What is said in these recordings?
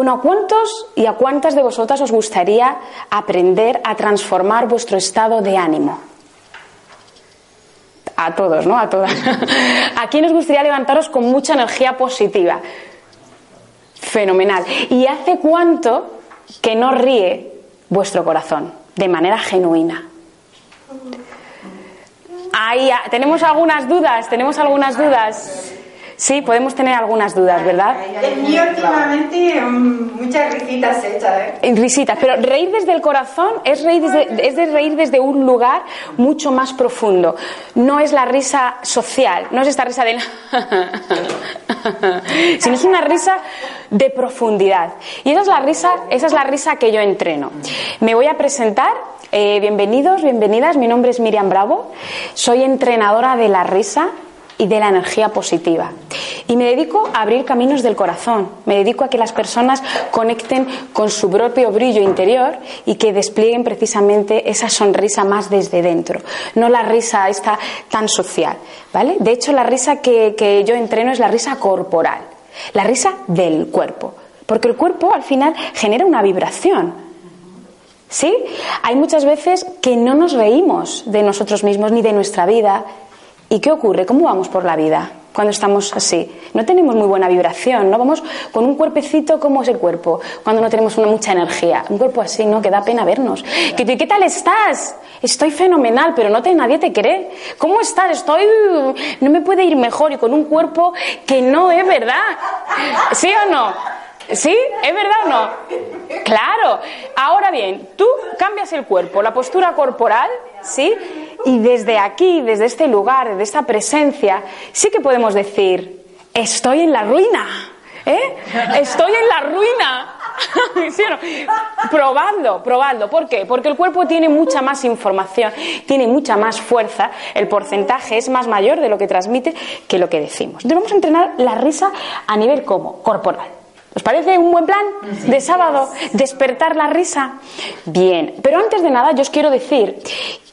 Bueno, ¿a cuántos y a cuántas de vosotras os gustaría aprender a transformar vuestro estado de ánimo? A todos, ¿no? A todas. ¿A quién os gustaría levantaros con mucha energía positiva? Fenomenal. ¿Y hace cuánto que no ríe vuestro corazón de manera genuina? Ahí, ah, tenemos algunas dudas, tenemos algunas dudas. Sí, podemos tener algunas dudas, ¿verdad? Mío últimamente mm, muchas risitas hechas, ¿eh? Risitas, pero reír desde el corazón es, reír desde, es de reír desde un lugar mucho más profundo. No es la risa social, no es esta risa de... sino es una risa de profundidad. Y esa es la risa, esa es la risa que yo entreno. Me voy a presentar. Eh, bienvenidos, bienvenidas. Mi nombre es Miriam Bravo. Soy entrenadora de la risa y de la energía positiva. Y me dedico a abrir caminos del corazón, me dedico a que las personas conecten con su propio brillo interior y que desplieguen precisamente esa sonrisa más desde dentro, no la risa esta tan social, ¿vale? De hecho, la risa que, que yo entreno es la risa corporal, la risa del cuerpo, porque el cuerpo al final genera una vibración, ¿Sí? Hay muchas veces que no nos reímos de nosotros mismos ni de nuestra vida, ¿Y qué ocurre? ¿Cómo vamos por la vida cuando estamos así? No tenemos muy buena vibración, ¿no? Vamos con un cuerpecito como es el cuerpo, cuando no tenemos una mucha energía. Un cuerpo así, ¿no? Que da pena vernos. ¿Qué, qué tal estás? Estoy fenomenal, pero no te, nadie te cree. ¿Cómo estás? Estoy... No me puede ir mejor y con un cuerpo que no es verdad. ¿Sí o no? ¿Sí? ¿Es verdad o no? Claro. Ahora bien, tú cambias el cuerpo, la postura corporal, ¿sí? Y desde aquí, desde este lugar, desde esta presencia, sí que podemos decir, estoy en la ruina. ¿Eh? Estoy en la ruina. ¿Sí no? Probando, probando. ¿Por qué? Porque el cuerpo tiene mucha más información, tiene mucha más fuerza, el porcentaje es más mayor de lo que transmite que lo que decimos. A entrenar la risa a nivel como corporal. ¿Os parece un buen plan de sábado? Despertar la risa. Bien, pero antes de nada yo os quiero decir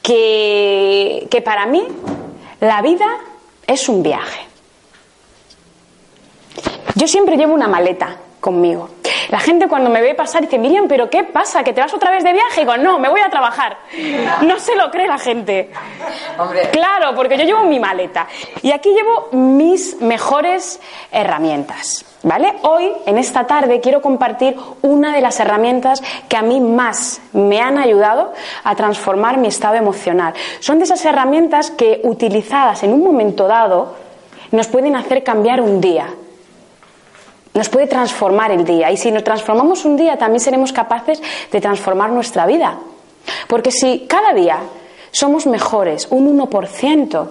que, que para mí la vida es un viaje. Yo siempre llevo una maleta conmigo. La gente cuando me ve pasar dice, Miriam, ¿pero qué pasa? ¿Que te vas otra vez de viaje? Y digo, no, me voy a trabajar. No se lo cree la gente. Claro, porque yo llevo mi maleta. Y aquí llevo mis mejores herramientas. ¿Vale? Hoy, en esta tarde, quiero compartir una de las herramientas que a mí más me han ayudado a transformar mi estado emocional. Son de esas herramientas que, utilizadas en un momento dado, nos pueden hacer cambiar un día. Nos puede transformar el día. Y si nos transformamos un día, también seremos capaces de transformar nuestra vida. Porque si cada día somos mejores un 1%,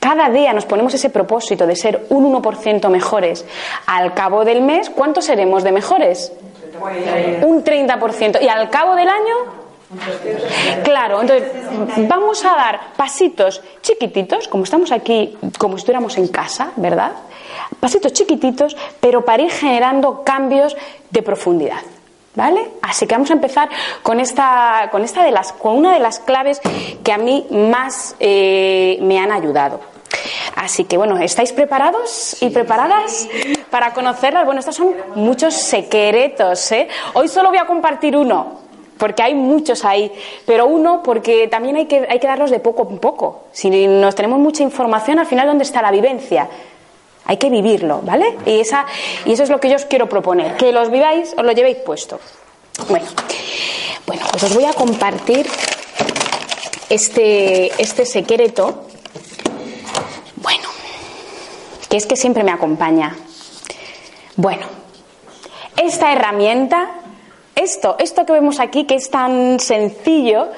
cada día nos ponemos ese propósito de ser un 1% mejores. Al cabo del mes, ¿cuántos seremos de mejores? Un 30%. ¿Y al cabo del año? Claro, entonces vamos a dar pasitos chiquititos, como estamos aquí, como si estuviéramos en casa, ¿verdad? Pasitos chiquititos, pero para ir generando cambios de profundidad. ¿Vale? Así que vamos a empezar con esta, con esta de las, con una de las claves que a mí más eh, me han ayudado. Así que bueno, ¿estáis preparados y preparadas para conocerlas? Bueno, estos son muchos secretos. ¿eh? Hoy solo voy a compartir uno, porque hay muchos ahí, pero uno porque también hay que, hay que darlos de poco en poco. Si nos tenemos mucha información, al final, ¿dónde está la vivencia? Hay que vivirlo, ¿vale? Y, esa, y eso es lo que yo os quiero proponer, que los viváis, os lo llevéis puesto. Bueno, bueno pues os voy a compartir este, este secreto que es que siempre me acompaña. Bueno, esta herramienta, esto, esto que vemos aquí, que es tan sencillo,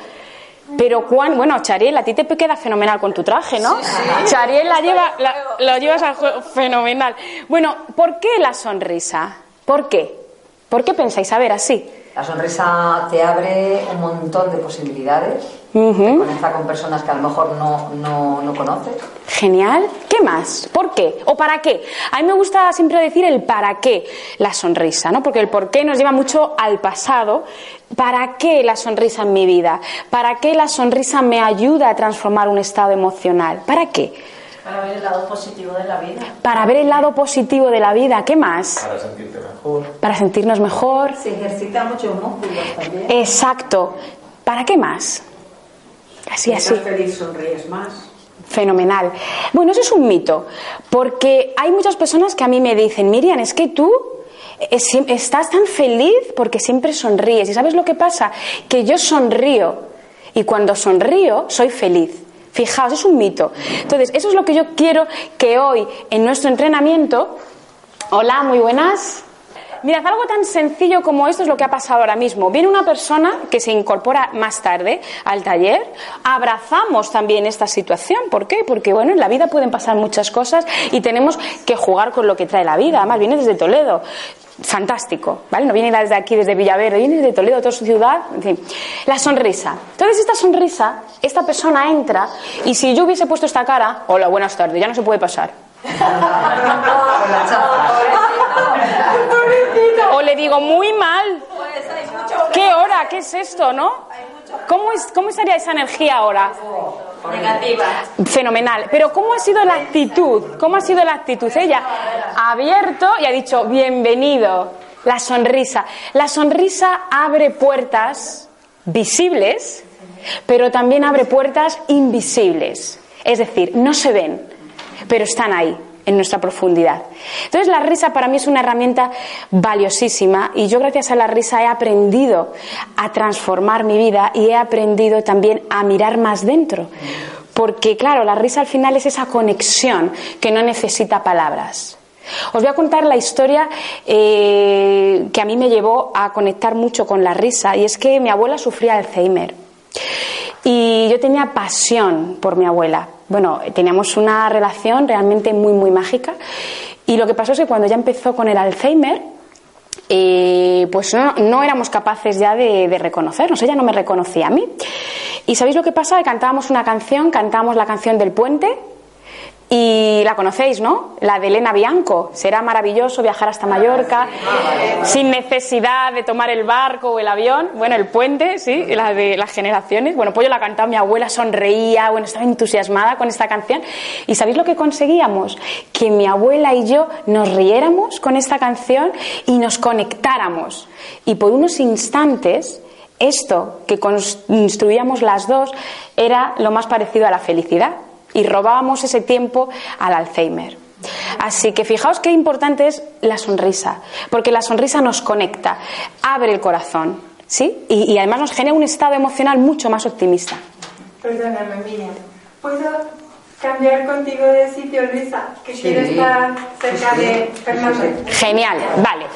Pero cuán, bueno, Chariel, a ti te queda fenomenal con tu traje, ¿no? Chariel la lleva, la, lo llevas al juego fenomenal. Bueno, ¿por qué la sonrisa? ¿Por qué? ¿Por qué pensáis? A ver, así. La sonrisa te abre un montón de posibilidades, te conecta con personas que a lo mejor no, no, no conoces. Genial. ¿Qué más? ¿Por qué? ¿O para qué? A mí me gusta siempre decir el para qué la sonrisa, ¿no? Porque el por qué nos lleva mucho al pasado. ¿Para qué la sonrisa en mi vida? ¿Para qué la sonrisa me ayuda a transformar un estado emocional? ¿Para qué? Para ver el lado positivo de la vida. Para ver el lado positivo de la vida. ¿Qué más? Para sentirte mejor. Para sentirnos mejor. Se ejercita mucho músculos también. Exacto. ¿Para qué más? Así, así. Feliz, sonríes más. Fenomenal. Bueno, eso es un mito, porque hay muchas personas que a mí me dicen, Miriam, es que tú eh, estás tan feliz porque siempre sonríes. ¿Y sabes lo que pasa? Que yo sonrío y cuando sonrío soy feliz. Fijaos, es un mito. Entonces, eso es lo que yo quiero que hoy en nuestro entrenamiento... Hola, muy buenas. Mirad, algo tan sencillo como esto es lo que ha pasado ahora mismo. Viene una persona que se incorpora más tarde al taller, abrazamos también esta situación. ¿Por qué? Porque, bueno, en la vida pueden pasar muchas cosas y tenemos que jugar con lo que trae la vida. Además, viene desde Toledo. Fantástico, ¿vale? No viene desde aquí, desde Villaverde, viene desde Toledo, toda su ciudad, en fin. La sonrisa. Entonces, esta sonrisa, esta persona entra y si yo hubiese puesto esta cara, hola, buenas tardes, ya no se puede pasar. Digo, muy mal. ¿Qué hora? ¿Qué es esto, no? ¿Cómo, es, ¿Cómo estaría esa energía ahora? Negativa. Fenomenal. Pero ¿cómo ha sido la actitud? ¿Cómo ha sido la actitud? Ella ha abierto y ha dicho, bienvenido. La sonrisa. La sonrisa abre puertas visibles, pero también abre puertas invisibles. Es decir, no se ven, pero están ahí en nuestra profundidad. Entonces la risa para mí es una herramienta valiosísima y yo gracias a la risa he aprendido a transformar mi vida y he aprendido también a mirar más dentro. Porque claro, la risa al final es esa conexión que no necesita palabras. Os voy a contar la historia eh, que a mí me llevó a conectar mucho con la risa y es que mi abuela sufría Alzheimer. Y yo tenía pasión por mi abuela. Bueno, teníamos una relación realmente muy, muy mágica. Y lo que pasó es que cuando ya empezó con el Alzheimer, eh, pues no, no éramos capaces ya de, reconocernos. Ella no me reconocía a mí. ¿Y sabéis lo que pasa? Cantábamos una canción, cantábamos la canción del puente. Y la conocéis, ¿no? La de Elena Bianco. Será maravilloso viajar hasta Mallorca sin necesidad de tomar el barco o el avión. Bueno, el puente, sí, la de las generaciones. Bueno, pues yo la cantaba, mi abuela sonreía, bueno, estaba entusiasmada con esta canción. ¿Y sabéis lo que conseguíamos? Que mi abuela y yo nos riéramos con esta canción y nos conectáramos. Y por unos instantes, esto que construíamos las dos era lo más parecido a la felicidad y robábamos ese tiempo al Alzheimer. Así que fijaos qué importante es la sonrisa, porque la sonrisa nos conecta, abre el corazón, ¿sí? Y, además nos genera un estado emocional mucho más optimista. Perdóname, Miriam. ¿Puedo cambiar contigo de sitio, Luisa? Que quiero estar cerca de Fernando. Genial, vale.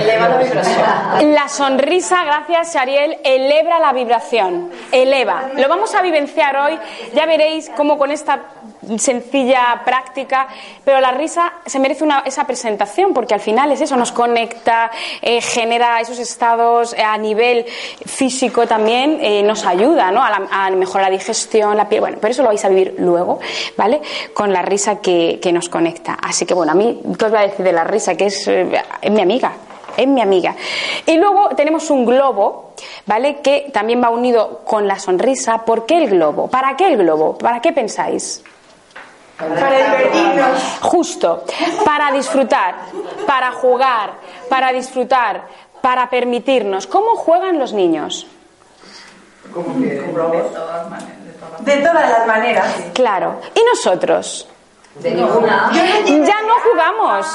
Eleva la vibración. La sonrisa, gracias Ariel, eleva la vibración, eleva. Lo vamos a vivenciar hoy, ya veréis cómo con esta sencilla práctica, pero la risa se merece una, esa presentación porque al final es eso, nos conecta, eh, genera esos estados eh, a nivel físico también, eh, nos ayuda ¿no? a, la- mejorar la digestión, la piel, bueno, pero eso lo vais a vivir luego, ¿vale? Con la risa que, que nos conecta. Así que bueno, a mí, ¿qué os voy a decir de la risa? Que es, es mi amiga, es mi amiga. Y luego tenemos un globo, ¿vale? Que también va unido con la sonrisa. ¿Por qué el globo? ¿Para qué el globo? ¿Para qué pensáis? Para divertirnos. Justo, para disfrutar, para jugar, para disfrutar, para permitirnos. ¿Cómo juegan los niños? De todas las maneras. Claro. ¿Y nosotros? De ninguna. Ya no jugamos,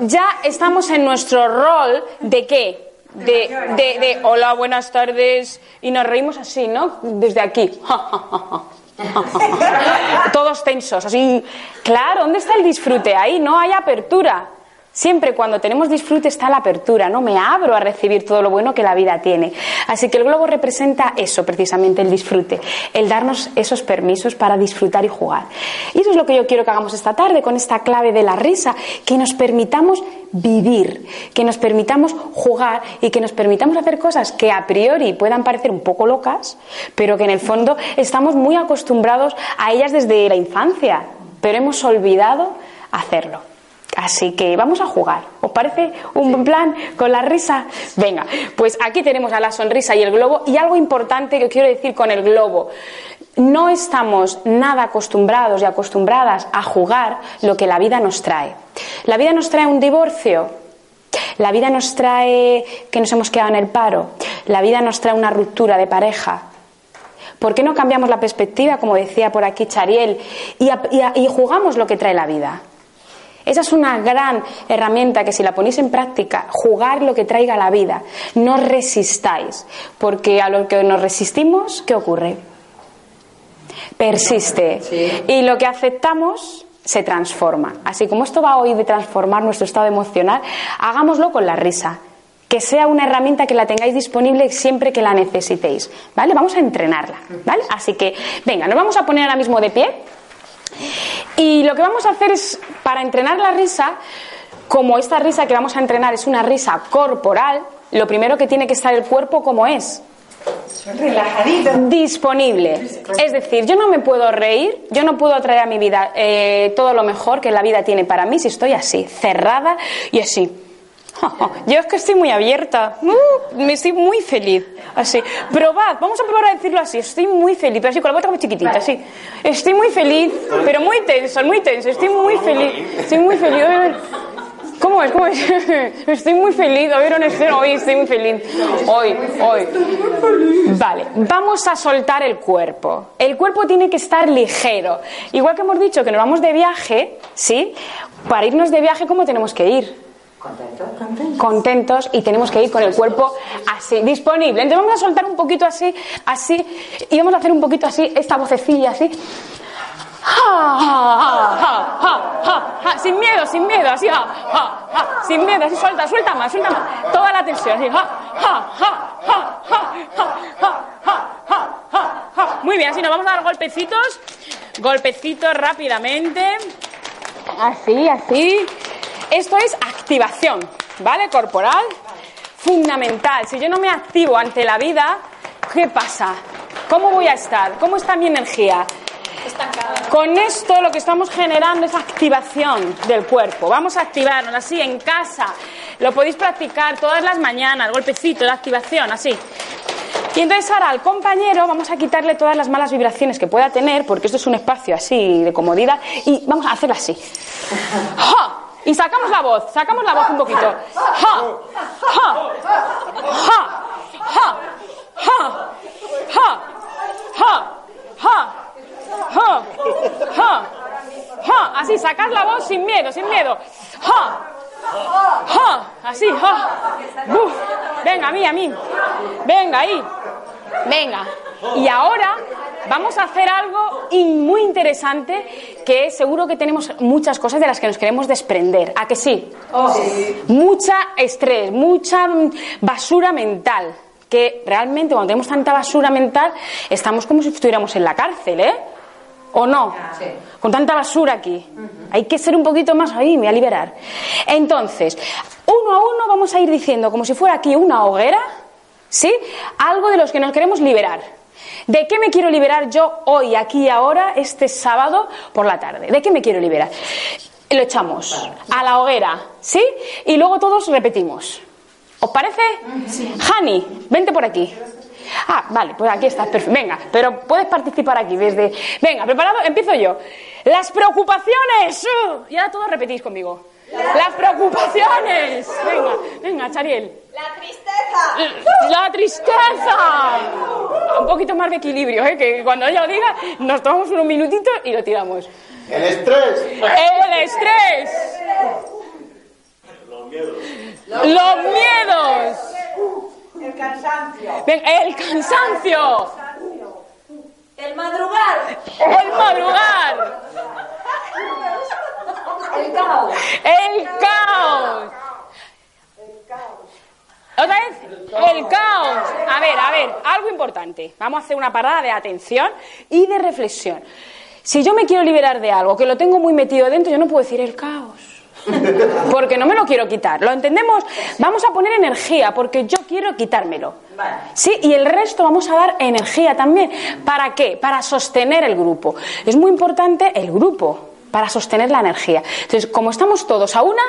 ya estamos en nuestro rol de qué? De, de, de hola, buenas tardes, y nos reímos así, ¿no? Desde aquí. Todos tensos, así. Claro, ¿dónde está el disfrute? Ahí no hay apertura. Siempre cuando tenemos disfrute está la apertura, ¿no? Me abro a recibir todo lo bueno que la vida tiene. Así que el globo representa eso, precisamente, el disfrute, el darnos esos permisos para disfrutar y jugar. Y eso es lo que yo quiero que hagamos esta tarde con esta clave de la risa, que nos permitamos vivir, que nos permitamos jugar y que nos permitamos hacer cosas que a priori puedan parecer un poco locas, pero que en el fondo estamos muy acostumbrados a ellas desde la infancia, pero hemos olvidado hacerlo. Así que vamos a jugar. ¿Os parece un buen plan con la risa? Venga, pues aquí tenemos a la sonrisa y el globo. Y algo importante que quiero decir con el globo. No estamos nada acostumbrados y acostumbradas a jugar lo que la vida nos trae. La vida nos trae un divorcio, la vida nos trae que nos hemos quedado en el paro, la vida nos trae una ruptura de pareja. ¿Por qué no cambiamos la perspectiva, como decía por aquí Chariel, y, y jugamos lo que trae la vida? Esa es una gran herramienta que si la ponéis en práctica, jugar lo que traiga la vida. No resistáis, porque a lo que nos resistimos, ¿qué ocurre? Persiste. Y lo que aceptamos se transforma. Así como esto va hoy de transformar nuestro estado emocional, hagámoslo con la risa. Que sea una herramienta que la tengáis disponible siempre que la necesitéis. ¿Vale? Vamos a entrenarla. ¿Vale? Así que, venga, nos vamos a poner ahora mismo de pie. Y lo que vamos a hacer es, para entrenar la risa, como esta risa que vamos a entrenar es una risa corporal, lo primero que tiene que estar el cuerpo como es. Relajadito. Disponible. Es decir, yo no me puedo reír, yo no puedo traer a mi vida eh, todo lo mejor que la vida tiene para mí si estoy así, cerrada y así. Yo es que estoy muy abierta, uh, me estoy muy feliz, así. Probad, vamos a probar a decirlo así, estoy muy feliz, pero así con la boca muy chiquitita, así. Estoy muy feliz, pero muy tenso, muy tenso, estoy muy feliz, estoy muy feliz. ¿Cómo es? ¿Cómo es? Estoy muy feliz, ver, escena, hoy estoy muy feliz. Hoy, hoy. Vale, vamos a soltar el cuerpo. El cuerpo tiene que estar ligero. Igual que hemos dicho que nos vamos de viaje, ¿sí? Para irnos de viaje, ¿cómo tenemos que ir? Contentos. contentos y tenemos que ir con el cuerpo así, disponible. Entonces vamos a soltar un poquito así, así, y vamos a hacer un poquito así, esta vocecilla así. Sin miedo, sin miedo, así, sin miedo, así, suelta, suelta más, suelta más. Toda la tensión, así. Muy bien, así nos vamos a dar golpecitos, golpecitos rápidamente. Así, así. Esto es activación, ¿vale? Corporal, fundamental. Si yo no me activo ante la vida, ¿qué pasa? ¿Cómo voy a estar? ¿Cómo está mi energía? Con esto lo que estamos generando es activación del cuerpo. Vamos a activarnos así en casa. Lo podéis practicar todas las mañanas, golpecito de activación, así. Y entonces ahora al compañero vamos a quitarle todas las malas vibraciones que pueda tener, porque esto es un espacio así de comodidad, y vamos a hacerlo así. ¡Ja! Y sacamos la voz, sacamos la voz un poquito. Ja, ja, ja, ja, ja, ja, ja, ja, ja, ja, ja. Así, sacad la voz sin miedo, sin miedo. Ja, ja, así, ja. Uf. Venga, a mí, a mí. Venga, ahí. Venga. Y ahora vamos a hacer algo muy interesante que seguro que tenemos muchas cosas de las que nos queremos desprender. ¿A que sí? Mucha estrés, mucha basura mental. Que realmente cuando tenemos tanta basura mental estamos como si estuviéramos en la cárcel, ¿eh? ¿O no? Con tanta basura aquí. Hay que ser un poquito más ahí, me voy a liberar. Entonces, uno a uno vamos a ir diciendo, como si fuera aquí una hoguera, ¿sí? Algo de los que nos queremos liberar. ¿De qué me quiero liberar yo hoy, aquí y ahora, este sábado por la tarde? ¿De qué me quiero liberar? Lo echamos a la hoguera, ¿sí? Y luego todos repetimos. ¿Os parece? Sí. Hani, vente por aquí. Ah, vale, pues aquí estás, perfecto. Venga, pero puedes participar aquí desde. Venga, preparado, empiezo yo. Las preocupaciones. Uh, y ahora todos repetís conmigo. Las preocupaciones. Venga, venga, Chariel. La tristeza. La tristeza. Un poquito más de equilibrio, ¿eh? que cuando ella lo diga, nos tomamos unos minutitos y lo tiramos. El estrés. El estrés. Los miedos. Los miedos. El cansancio. El cansancio. El madrugar. El madrugar. El caos. El caos. Otra vez, el caos. A ver, a ver, algo importante. Vamos a hacer una parada de atención y de reflexión. Si yo me quiero liberar de algo que lo tengo muy metido dentro, yo no puedo decir el caos. Porque no me lo quiero quitar. ¿Lo entendemos? Vamos a poner energía porque yo quiero quitármelo. Sí, y el resto vamos a dar energía también. ¿Para qué? Para sostener el grupo. Es muy importante el grupo para sostener la energía. Entonces, como estamos todos a una,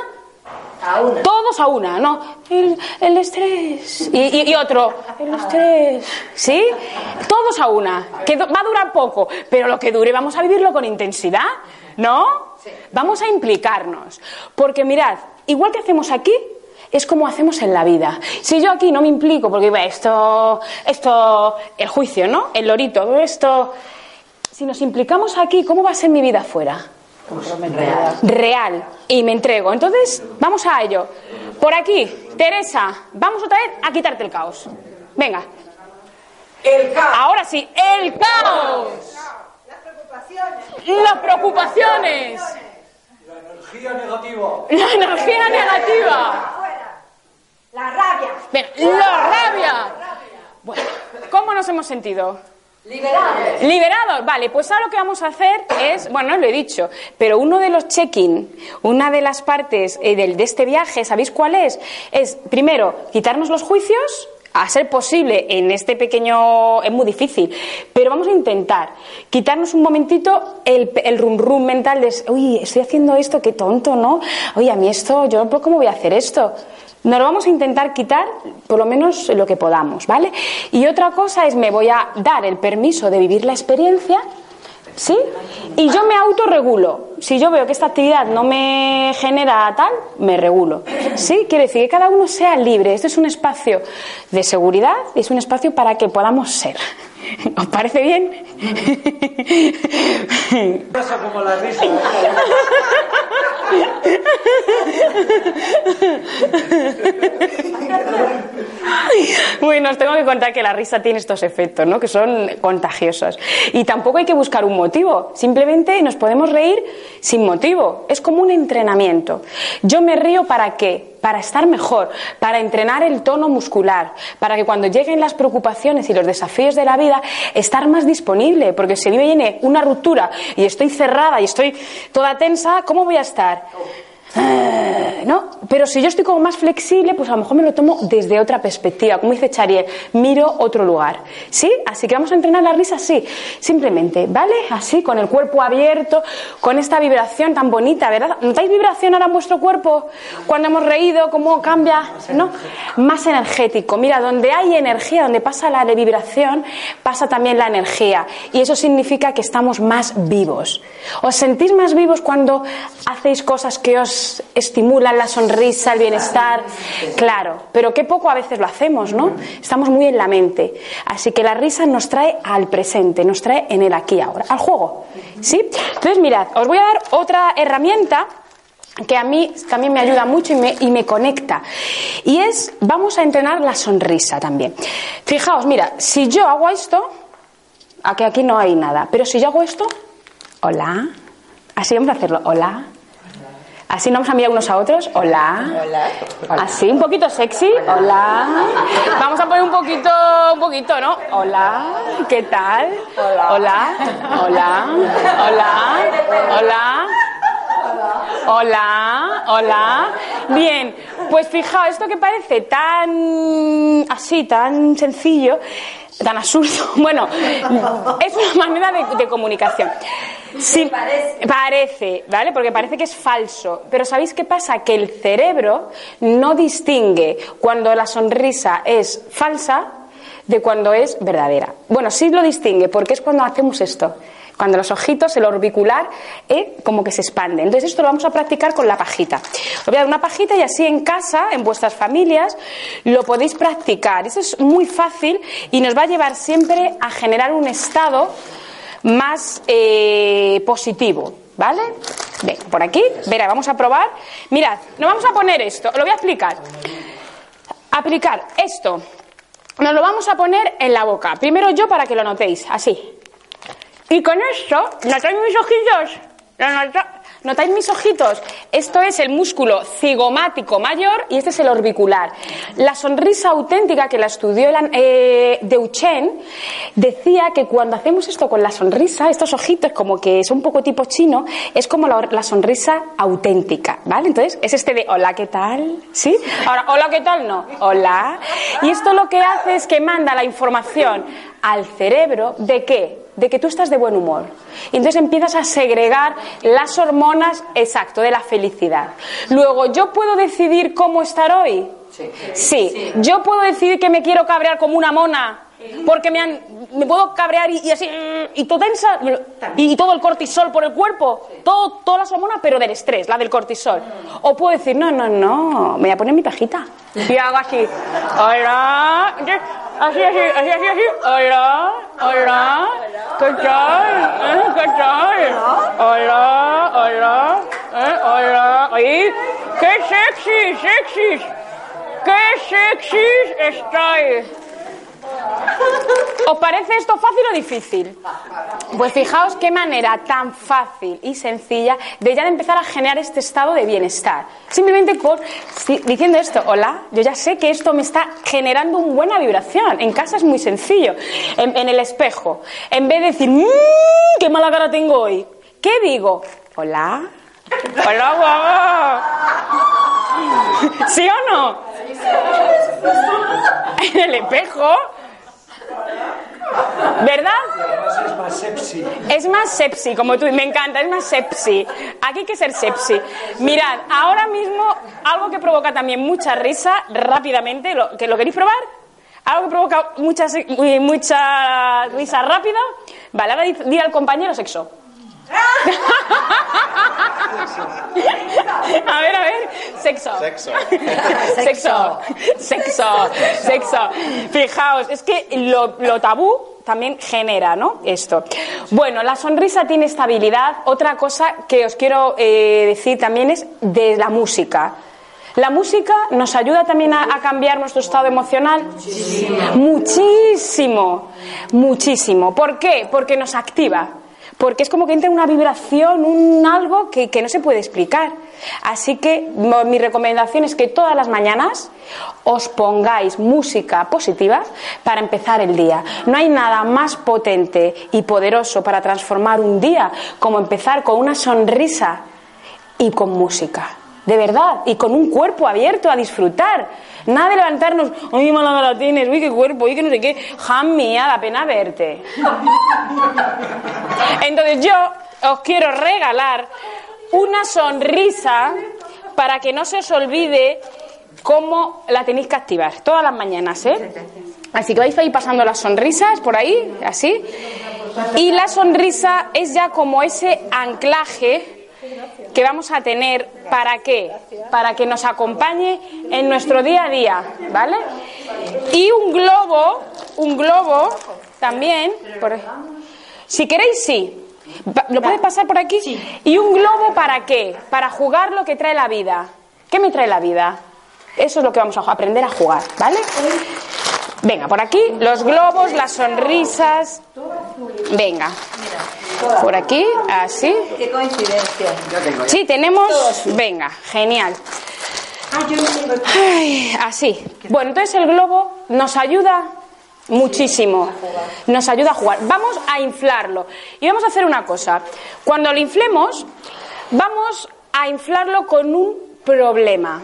todos a una, ¿no? El, estrés. Y, otro, el estrés. ¿Sí? Todos a una. Que va a durar poco, pero lo que dure vamos a vivirlo con intensidad, ¿no? Vamos a implicarnos. Porque mirad, igual que hacemos aquí, es como hacemos en la vida. Si yo aquí no me implico, porque esto, esto, el juicio, ¿no? El lorito, todo esto. Si nos implicamos aquí, ¿cómo va a ser mi vida afuera? Real. Real. Y me entrego. Entonces, vamos a ello. Por aquí, Teresa, vamos otra vez a quitarte el caos. Venga. El caos. Ahora sí, el caos. Las preocupaciones. Las preocupaciones. La energía negativa. La energía negativa. La rabia. Venga, la rabia. Bueno, ¿cómo nos hemos sentido? Liberados. Liberados, vale, pues ahora lo que vamos a hacer es, bueno, no lo he dicho, pero uno de los check-in, una de las partes eh, del, de este viaje, ¿sabéis cuál es? Es, primero, quitarnos los juicios, a ser posible en este pequeño es muy difícil, pero vamos a intentar quitarnos un momentito el, el rum rum mental de, uy, estoy haciendo esto, qué tonto, ¿no? Oye, a mí esto, yo cómo voy a hacer esto. Nos lo vamos a intentar quitar por lo menos lo que podamos, ¿vale? Y otra cosa es me voy a dar el permiso de vivir la experiencia, ¿sí? Y yo me autorregulo. Si yo veo que esta actividad no me genera tal, me regulo. ¿Sí? Quiere decir que cada uno sea libre. Este es un espacio de seguridad y es un espacio para que podamos ser. ¿Os parece bien? Pasa como la risa. Bueno, os tengo que contar que la risa tiene estos efectos, ¿no? Que son contagiosos. Y tampoco hay que buscar un motivo. Simplemente nos podemos reír sin motivo. Es como un entrenamiento. Yo me río para qué? Para estar mejor, para entrenar el tono muscular, para que cuando lleguen las preocupaciones y los desafíos de la vida, estar más disponible. Porque si viene una ruptura y estoy cerrada y estoy toda tensa, ¿cómo voy a estar? ¿No? Pero si yo estoy como más flexible, pues a lo mejor me lo tomo desde otra perspectiva. Como dice Charier, miro otro lugar. ¿Sí? Así que vamos a entrenar la risa así. Simplemente, ¿vale? Así, con el cuerpo abierto, con esta vibración tan bonita, ¿verdad? ¿Notáis vibración ahora en vuestro cuerpo? Cuando hemos reído, ¿cómo cambia? ¿No? Más energético. Mira, donde hay energía, donde pasa la vibración, pasa también la energía. Y eso significa que estamos más vivos. ¿Os sentís más vivos cuando hacéis cosas que os estimulan la sonrisa, el bienestar. Claro, pero qué poco a veces lo hacemos, ¿no? Estamos muy en la mente. Así que la risa nos trae al presente, nos trae en el aquí ahora, al juego. ¿Sí? Entonces, mirad, os voy a dar otra herramienta que a mí también me ayuda mucho y me, y me conecta. Y es, vamos a entrenar la sonrisa también. Fijaos, mira, si yo hago esto, aquí, aquí no hay nada, pero si yo hago esto, hola, así vamos a hacerlo, hola, Así nos vamos a mirar unos a otros. Hola. Hola. Así, un poquito sexy. Hola. Vamos a poner un poquito, un poquito, ¿no? Hola. ¿Qué tal? Hola. Hola. Hola. Hola. Hola. Hola. Bien. Pues fijaos, esto que parece tan así, tan sencillo, tan absurdo. Bueno, es una manera de, de comunicación. Sí, parece. ¿vale? Porque parece que es falso. Pero ¿sabéis qué pasa? Que el cerebro no distingue cuando la sonrisa es falsa de cuando es verdadera. Bueno, sí lo distingue porque es cuando hacemos esto. Cuando los ojitos, el orbicular, eh, como que se expande. Entonces esto lo vamos a practicar con la pajita. Os voy a dar una pajita y así en casa, en vuestras familias, lo podéis practicar. Eso es muy fácil y nos va a llevar siempre a generar un estado más eh, positivo, ¿vale? Ven, por aquí, verá, vamos a probar. Mirad, nos vamos a poner esto, lo voy a explicar. Aplicar esto, nos lo vamos a poner en la boca. Primero yo para que lo notéis, así. Y con esto, ¿notáis mis ojillos? ¿Notáis mis ojitos? Esto es el músculo cigomático mayor y este es el orbicular. La sonrisa auténtica que la estudió eh, Deuchen decía que cuando hacemos esto con la sonrisa, estos ojitos como que son un poco tipo chino, es como la, la sonrisa auténtica, ¿vale? Entonces es este de hola, ¿qué tal? ¿Sí? Ahora, hola, ¿qué tal? No, hola. Y esto lo que hace es que manda la información al cerebro de qué? De que tú estás de buen humor. Y entonces empiezas a segregar las hormonas, exacto, de la felicidad. Luego, ¿yo puedo decidir cómo estar hoy? Sí. sí. ¿Yo puedo decidir que me quiero cabrear como una mona? Porque me, han, me puedo cabrear y, así, y todo tensa, y, todo el cortisol por el cuerpo, todo, todas las hormonas, pero del estrés, la del cortisol. O puedo decir, no, no, no, me voy a poner mi pajita. Y hago así, hola, así, así, así, así, así, hola, hola, ¿qué tal? ¿Eh? ¿Qué tal? Hola, hola, ¿Eh? hola. ¡Qué sexy, sexy! ¡Qué sexy estoy! ¿Os parece esto fácil o difícil? Pues fijaos qué manera tan fácil y sencilla de ya de empezar a generar este estado de bienestar. Simplemente por diciendo esto, hola, yo ya sé que esto me está generando una buena vibración. En casa es muy sencillo. En, el espejo, en vez de decir, mmm, qué mala cara tengo hoy, ¿qué digo? Hola, hola, guapo. ¿Sí o no? En el espejo ¿Verdad? Es más sepsi. Es más sepsi, como tú, me encanta, es más sepsi. Aquí hay que ser sepsi. Mirad, ahora mismo algo que provoca también mucha risa, rápidamente, ¿lo, que ¿lo queréis probar? Algo que provoca mucha, mucha risa rápida. Vale, ahora di al compañero sexo. Sexo. Sexo. Sexo. Sexo. Sexo. Fijaos, es que lo, tabú también genera, ¿no? Esto. Bueno, la sonrisa tiene estabilidad. Otra cosa que os quiero eh, decir también es de la música. ¿La música nos ayuda también a, a cambiar nuestro estado emocional? Muchísimo. Muchísimo. ¿Por qué? Porque nos activa porque es como que entra una vibración, un algo que, no se puede explicar. Así que mi recomendación es que todas las mañanas os pongáis música positiva para empezar el día. No hay nada más potente y poderoso para transformar un día como empezar con una sonrisa y con música. De verdad, y con un cuerpo abierto a disfrutar. Nada de levantarnos, uy, mala cara tienes, uy, qué cuerpo, uy, que no sé qué. Jam mía, da pena verte. Entonces yo os quiero regalar una sonrisa para que no se os olvide cómo la tenéis que activar todas las mañanas, ¿eh? Así que vais a ir pasando las sonrisas por ahí, así. Y la sonrisa es ya como ese anclaje que vamos a tener para qué? Para que nos acompañe en nuestro día a día, ¿vale? Y un globo, un globo también, si queréis sí. ¿Lo puedes pasar por aquí? ¿Y un globo para qué? Para jugar lo que trae la vida. ¿Qué me trae la vida? Eso es lo que vamos a aprender a jugar, ¿vale? Venga, por aquí, los globos, las sonrisas. Venga. Por aquí, así. Qué coincidencia. Sí, tenemos. Venga, genial. así. Bueno, entonces el globo nos ayuda muchísimo. Nos ayuda a jugar. Vamos a inflarlo. Y vamos a hacer una cosa. Cuando lo inflemos, vamos a inflarlo con un problema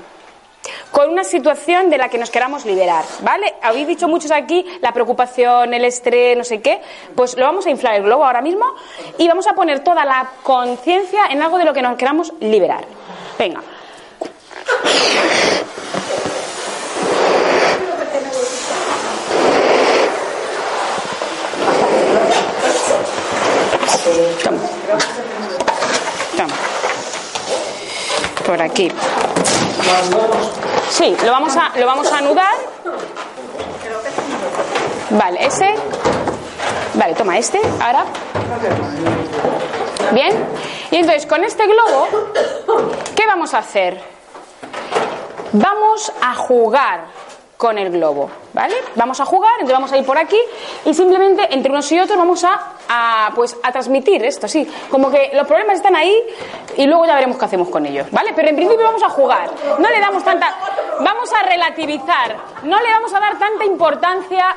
con una situación de la que nos queramos liberar, ¿vale? Habéis dicho muchos aquí la preocupación, el estrés, no sé qué, pues lo vamos a inflar el globo ahora mismo y vamos a poner toda la conciencia en algo de lo que nos queramos liberar. Venga. Por aquí. Sí, lo vamos a, lo vamos a anudar. Vale, ese. Vale, toma este, ahora. Bien. Y entonces con este globo, ¿qué vamos a hacer? Vamos a jugar con el globo, ¿vale? Vamos a jugar, entonces vamos a ir por aquí y simplemente entre unos y otros vamos a, a, pues, a transmitir esto, sí, como que los problemas están ahí y luego ya veremos qué hacemos con ellos, ¿vale? Pero en principio vamos a jugar, no le damos tanta, vamos a relativizar, no le vamos a dar tanta importancia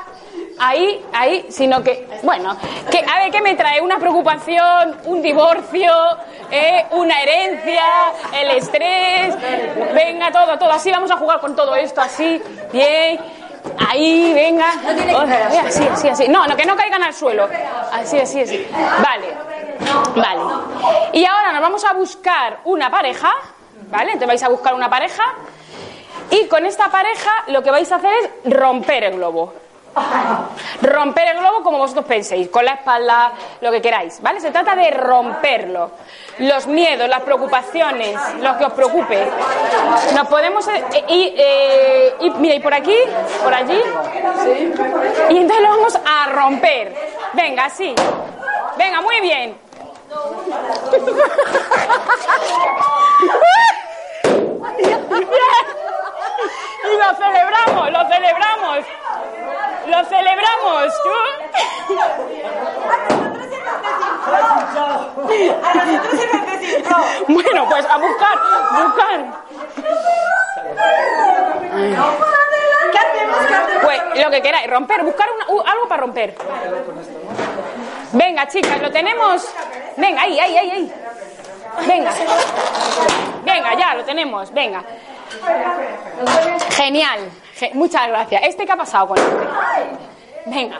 ahí, ahí, sino que, bueno, que, a ver, ¿qué me trae? Una preocupación, un divorcio, eh, una herencia, el estrés, venga, todo, todo, así vamos a jugar con todo esto, así, bien, ahí, venga, así, así, así, no, no, que no caigan al suelo, así, así, así, vale, vale, y ahora nos vamos a buscar una pareja, ¿vale? Entonces vais a buscar una pareja y con esta pareja lo que vais a hacer es romper el globo. Romper el globo como vosotros penséis, con la espalda, lo que queráis, ¿vale? Se trata de romperlo. Los miedos, las preocupaciones, lo que os preocupe. Nos podemos eh, eh, ir, mira, y por aquí, por allí. Y entonces lo vamos a romper. Venga, sí. Venga, muy bien. Y lo celebramos, lo celebramos. Lo celebramos. Bueno, pues a buscar, buscar. ¿Qué hacemos? ¿Qué hacemos? Pues lo que queráis, romper, buscar una- u- algo para romper. Venga, chicas, lo tenemos. Venga, ahí, ahí, ahí, ahí. Venga. Venga, ya, lo tenemos. Venga. Genial. Muchas gracias. ¿Este qué ha pasado con este? Venga,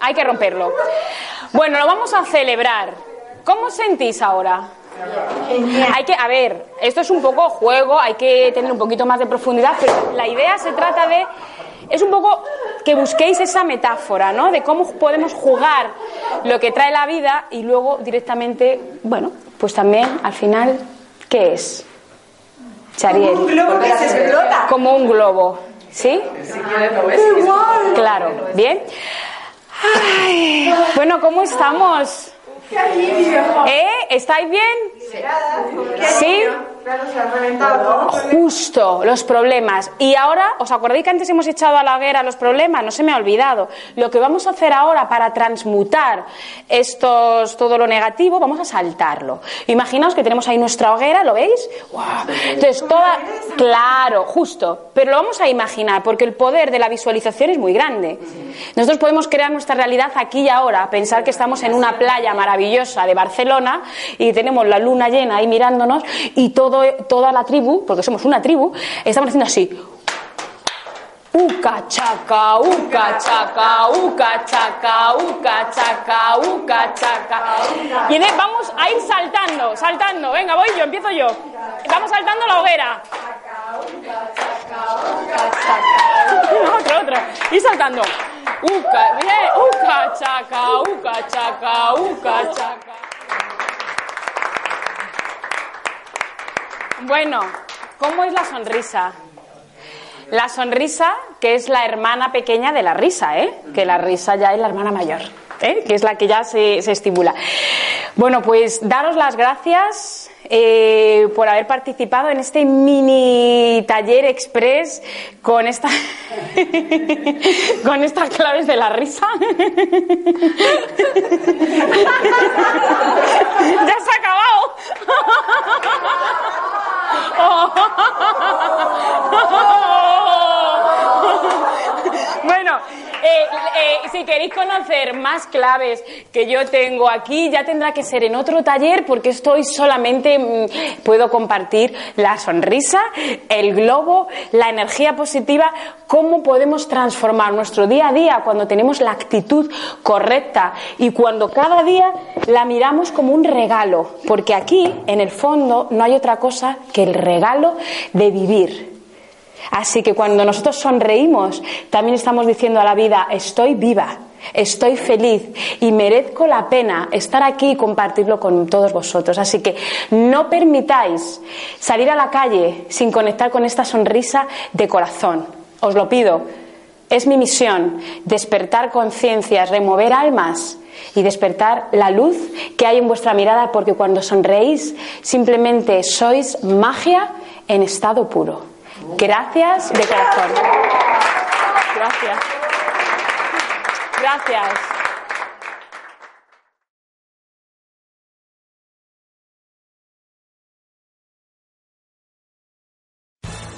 hay que romperlo. Bueno, lo vamos a celebrar. ¿Cómo os sentís ahora? Hay que, a ver, esto es un poco juego, hay que tener un poquito más de profundidad, pero la idea se trata de, es un poco que busquéis esa metáfora, ¿no? De cómo podemos jugar lo que trae la vida y luego directamente, bueno, pues también al final, ¿qué es? Chariel. Un globo que se explota. Como un globo, ¿sí? Claro, bien. Ay, bueno, ¿cómo estamos? ¿Eh? ¿Estáis bien? ¡Qué ¿Sí? Claro, se ha reventado. Justo, los problemas. Y ahora, ¿os acordáis que antes hemos echado a la hoguera los problemas? No se me ha olvidado. Lo que vamos a hacer ahora para transmutar estos, todo lo negativo, vamos a saltarlo. Imaginaos que tenemos ahí nuestra hoguera, ¿lo veis? Entonces, toda. Claro, justo. Pero lo vamos a imaginar, porque el poder de la visualización es muy grande. Nosotros podemos crear nuestra realidad aquí y ahora, pensar que estamos en una playa maravillosa de Barcelona y tenemos la luna llena ahí mirándonos y todo, toda la tribu, porque somos una tribu, estamos haciendo así. Uca chaca, uca chaca, uca chaca, uca chaca, uca chaca. Y vamos a ir saltando, saltando. Venga, voy yo, empiezo yo. Vamos saltando la hoguera. Otro, otro. Y saltando. Uca. Uca chaca, uca chaca, uca chaca. Bueno, ¿cómo es la sonrisa? La sonrisa, que es la hermana pequeña de la risa, ¿eh? Que la risa ya es la hermana mayor, ¿eh? Que es la que ya se, se estimula. Bueno, pues daros las gracias eh, por haber participado en este mini taller express con esta con estas claves de la risa. ya se ha acabado. Bueno, eh, eh, si queréis conocer más claves que yo tengo aquí, ya tendrá que ser en otro taller porque estoy solamente mm, puedo compartir la sonrisa, el globo, la energía positiva, cómo podemos transformar nuestro día a día cuando tenemos la actitud correcta y cuando cada día la miramos como un regalo, porque aquí en el fondo no hay otra cosa que el regalo de vivir. Así que cuando nosotros sonreímos, también estamos diciendo a la vida, estoy viva, estoy feliz y merezco la pena estar aquí y compartirlo con todos vosotros. Así que no permitáis salir a la calle sin conectar con esta sonrisa de corazón. Os lo pido. Es mi misión despertar conciencias, remover almas y despertar la luz que hay en vuestra mirada porque cuando sonreís simplemente sois magia en estado puro. Gracias de corazón. gracias. Gracias.